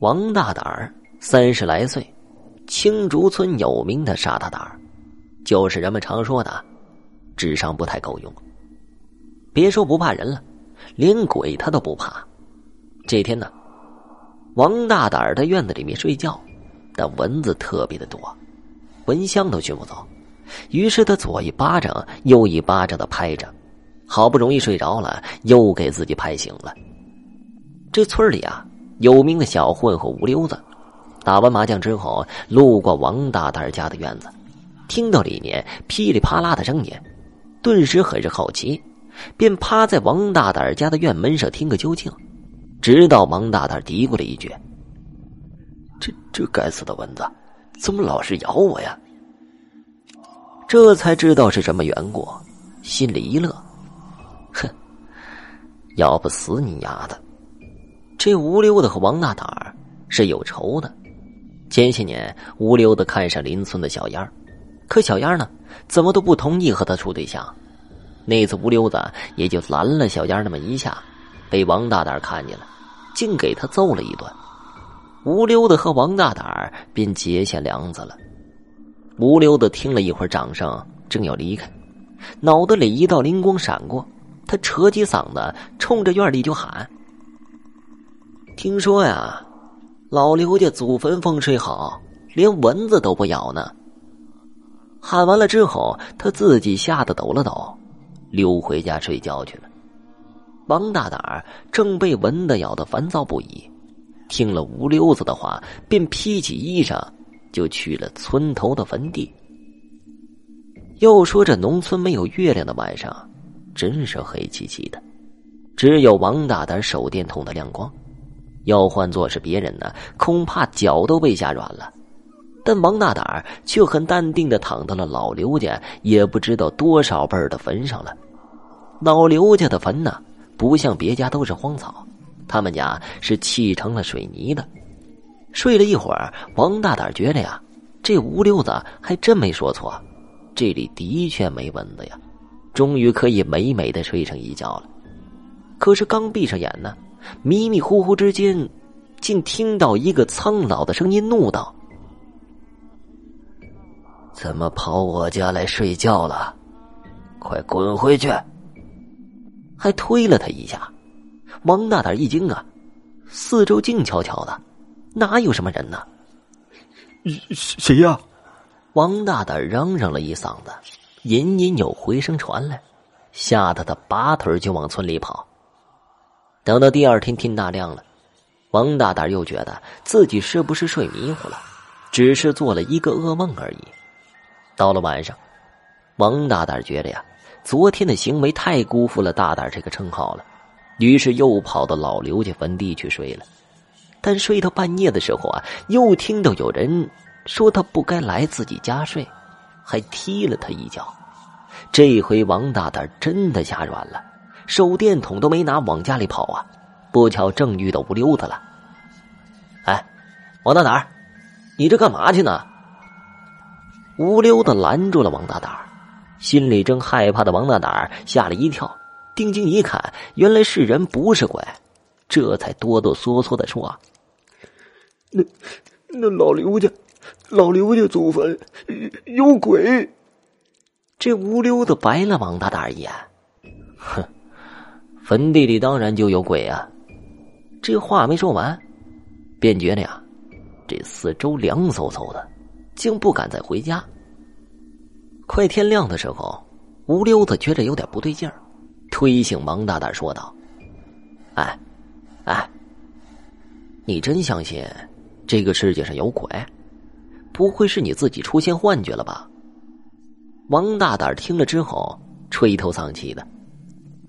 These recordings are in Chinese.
王大胆儿三十来岁，青竹村有名的傻大胆儿，就是人们常说的智商不太够用。别说不怕人了，连鬼他都不怕。这天呢，王大胆儿在院子里面睡觉，但蚊子特别的多，蚊香都熏不走。于是他左一巴掌，右一巴掌的拍着，好不容易睡着了，又给自己拍醒了。这村里啊。有名的小混混吴溜子，打完麻将之后，路过王大胆家的院子，听到里面噼里啪啦的声音，顿时很是好奇，便趴在王大胆家的院门上听个究竟。直到王大胆嘀咕了一句：“这这该死的蚊子，怎么老是咬我呀？”这才知道是什么缘故，心里一乐，哼，咬不死你丫的！这吴溜子和王大胆儿是有仇的。前些年，吴溜子看上邻村的小燕儿，可小燕儿呢，怎么都不同意和他处对象。那次，吴溜子也就拦了小燕那么一下，被王大胆看见了，竟给他揍了一顿。吴溜子和王大胆儿便结下梁子了。吴溜子听了一会儿掌声，正要离开，脑子里一道灵光闪过，他扯起嗓子冲着院里就喊。听说呀，老刘家祖坟风水好，连蚊子都不咬呢。喊完了之后，他自己吓得抖了抖，溜回家睡觉去了。王大胆儿正被蚊子咬得烦躁不已，听了吴溜子的话，便披起衣裳就去了村头的坟地。又说这农村没有月亮的晚上，真是黑漆漆的，只有王大胆手电筒的亮光。要换做是别人呢，恐怕脚都被吓软了。但王大胆儿却很淡定的躺到了老刘家，也不知道多少辈儿的坟上了。老刘家的坟呢，不像别家都是荒草，他们家是砌成了水泥的。睡了一会儿，王大胆觉得呀，这吴溜子还真没说错，这里的确没蚊子呀，终于可以美美的睡上一觉了。可是刚闭上眼呢。迷迷糊糊之间，竟听到一个苍老的声音怒道：“怎么跑我家来睡觉了？快滚回去！”还推了他一下。王大胆一惊啊，四周静悄悄的，哪有什么人呢？谁呀？王大胆嚷嚷了一嗓子，隐隐有回声传来，吓得他拔腿就往村里跑。等到第二天天大亮了，王大胆又觉得自己是不是睡迷糊了，只是做了一个噩梦而已。到了晚上，王大胆觉得呀，昨天的行为太辜负了大胆这个称号了，于是又跑到老刘家坟地去睡了。但睡到半夜的时候啊，又听到有人说他不该来自己家睡，还踢了他一脚。这回王大胆真的吓软了。手电筒都没拿，往家里跑啊！不巧正遇到吴溜子了。哎，王大胆你这干嘛去呢？吴溜子拦住了王大胆心里正害怕的王大胆吓了一跳，定睛一看，原来是人不是鬼，这才哆哆嗦嗦的说：“那那老刘家，老刘家祖坟有鬼。”这吴溜子白了王大胆一眼，哼。坟地里当然就有鬼啊！这话没说完，便觉得呀，这四周凉飕飕的，竟不敢再回家。快天亮的时候，吴溜子觉着有点不对劲儿，推醒王大胆说道：“哎，哎，你真相信这个世界上有鬼？不会是你自己出现幻觉了吧？”王大胆听了之后，垂头丧气的。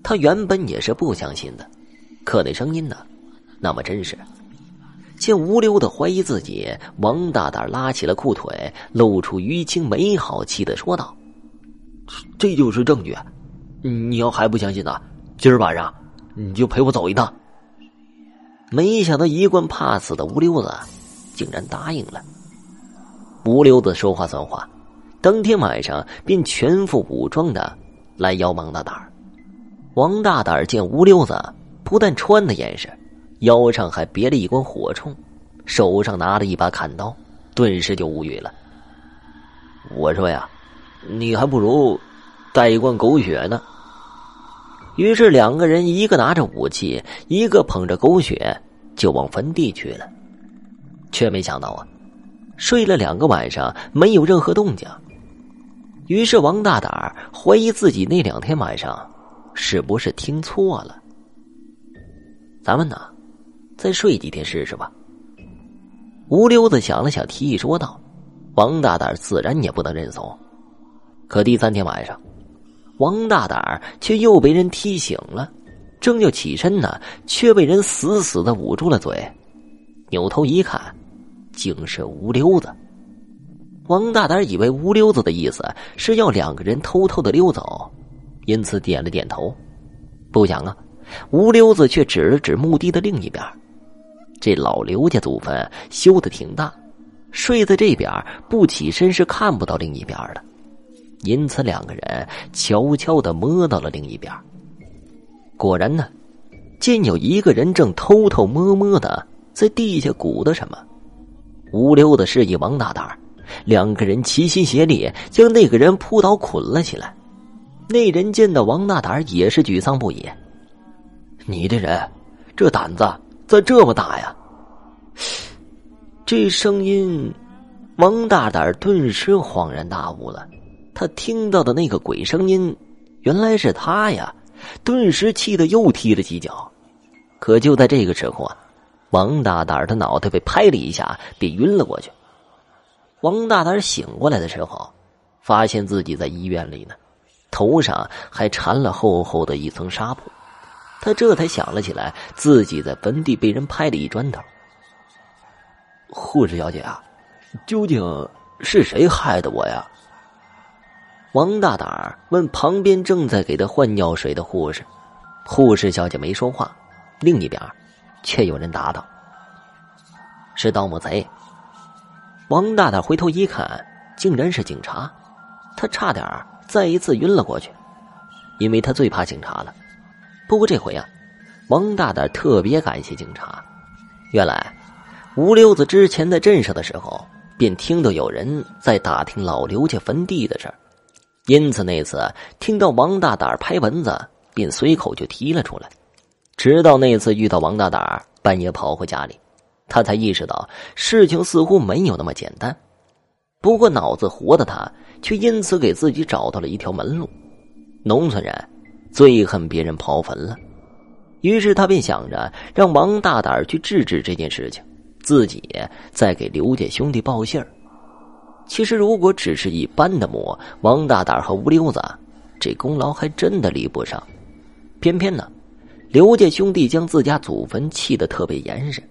他原本也是不相信的，可那声音呢，那么真实。见吴溜的怀疑自己，王大胆拉起了裤腿，露出淤青，没好气的说道：“这就是证据，你要还不相信呢，今儿晚上你就陪我走一趟。”没想到一贯怕死的吴溜子，竟然答应了。吴溜子说话算话，当天晚上便全副武装的来邀王大胆儿。王大胆见吴溜子不但穿的严实，腰上还别了一管火铳，手上拿着一把砍刀，顿时就无语了。我说呀，你还不如带一罐狗血呢。于是两个人一个拿着武器，一个捧着狗血，就往坟地去了。却没想到啊，睡了两个晚上没有任何动静。于是王大胆怀疑自己那两天晚上是不是听错了。咱们呢，再睡几天试试吧。吴溜子想了想，提议说道：“王大胆自然也不能认怂。”可第三天晚上，王大胆却又被人踢醒了，正要起身呢，却被人死死的捂住了嘴。扭头一看，竟是吴溜子。王大胆以为吴溜子的意思是要两个人偷偷的溜走，因此点了点头。不想啊。吴溜子却指了指墓地的另一边，这老刘家祖坟修的挺大，睡在这边不起身是看不到另一边的，因此两个人悄悄的摸到了另一边。果然呢，见有一个人正偷偷摸摸的在地下鼓捣什么。吴溜子示意王大胆，两个人齐心协力将那个人扑倒捆了起来。那人见到王大胆也是沮丧不已。你这人，这胆子咋这么大呀？这声音，王大胆顿时恍然大悟了。他听到的那个鬼声音，原来是他呀！顿时气得又踢了几脚。可就在这个时候啊，王大胆的脑袋被拍了一下，便晕了过去。王大胆醒过来的时候，发现自己在医院里呢，头上还缠了厚厚的一层纱布。他这才想了起来，自己在坟地被人拍了一砖头。护士小姐啊，究竟是谁害的我呀？王大胆问旁边正在给他换药水的护士。护士小姐没说话，另一边却有人答道：“是盗墓贼。”王大胆回头一看，竟然是警察，他差点再一次晕了过去，因为他最怕警察了。不过这回啊，王大胆特别感谢警察。原来，吴溜子之前在镇上的时候，便听到有人在打听老刘家坟地的事儿，因此那次听到王大胆拍蚊子，便随口就提了出来。直到那次遇到王大胆半夜跑回家里，他才意识到事情似乎没有那么简单。不过脑子活的他，却因此给自己找到了一条门路。农村人。最恨别人刨坟了，于是他便想着让王大胆去制止这件事情，自己再给刘家兄弟报信儿。其实，如果只是一般的墓，王大胆和吴溜子这功劳还真的离不上。偏偏呢，刘家兄弟将自家祖坟砌得特别严实，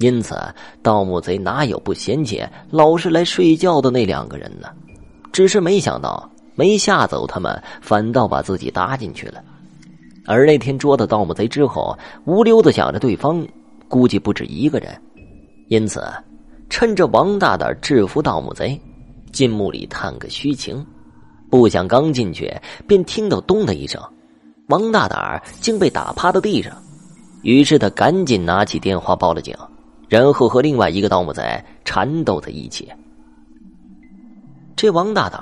因此盗墓贼哪有不嫌弃老是来睡觉的那两个人呢？只是没想到。没吓走他们，反倒把自己搭进去了。而那天捉到盗墓贼之后，无溜子想着对方估计不止一个人，因此趁着王大胆制服盗墓贼，进墓里探个虚情。不想刚进去，便听到“咚”的一声，王大胆竟被打趴到地上。于是他赶紧拿起电话报了警，然后和另外一个盗墓贼缠斗在一起。这王大胆。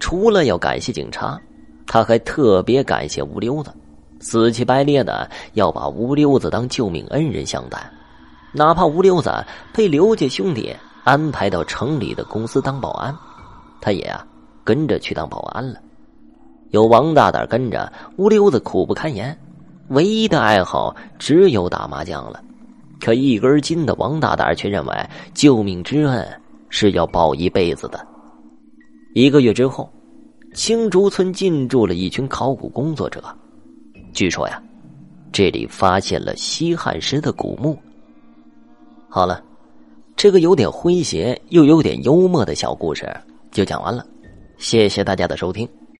除了要感谢警察，他还特别感谢吴溜子，死乞白咧的要把吴溜子当救命恩人相待，哪怕吴溜子被刘家兄弟安排到城里的公司当保安，他也啊跟着去当保安了。有王大胆跟着，吴溜子苦不堪言，唯一的爱好只有打麻将了。可一根筋的王大胆却认为救命之恩是要报一辈子的。一个月之后，青竹村进驻了一群考古工作者。据说呀，这里发现了西汉时的古墓。好了，这个有点诙谐又有点幽默的小故事就讲完了，谢谢大家的收听。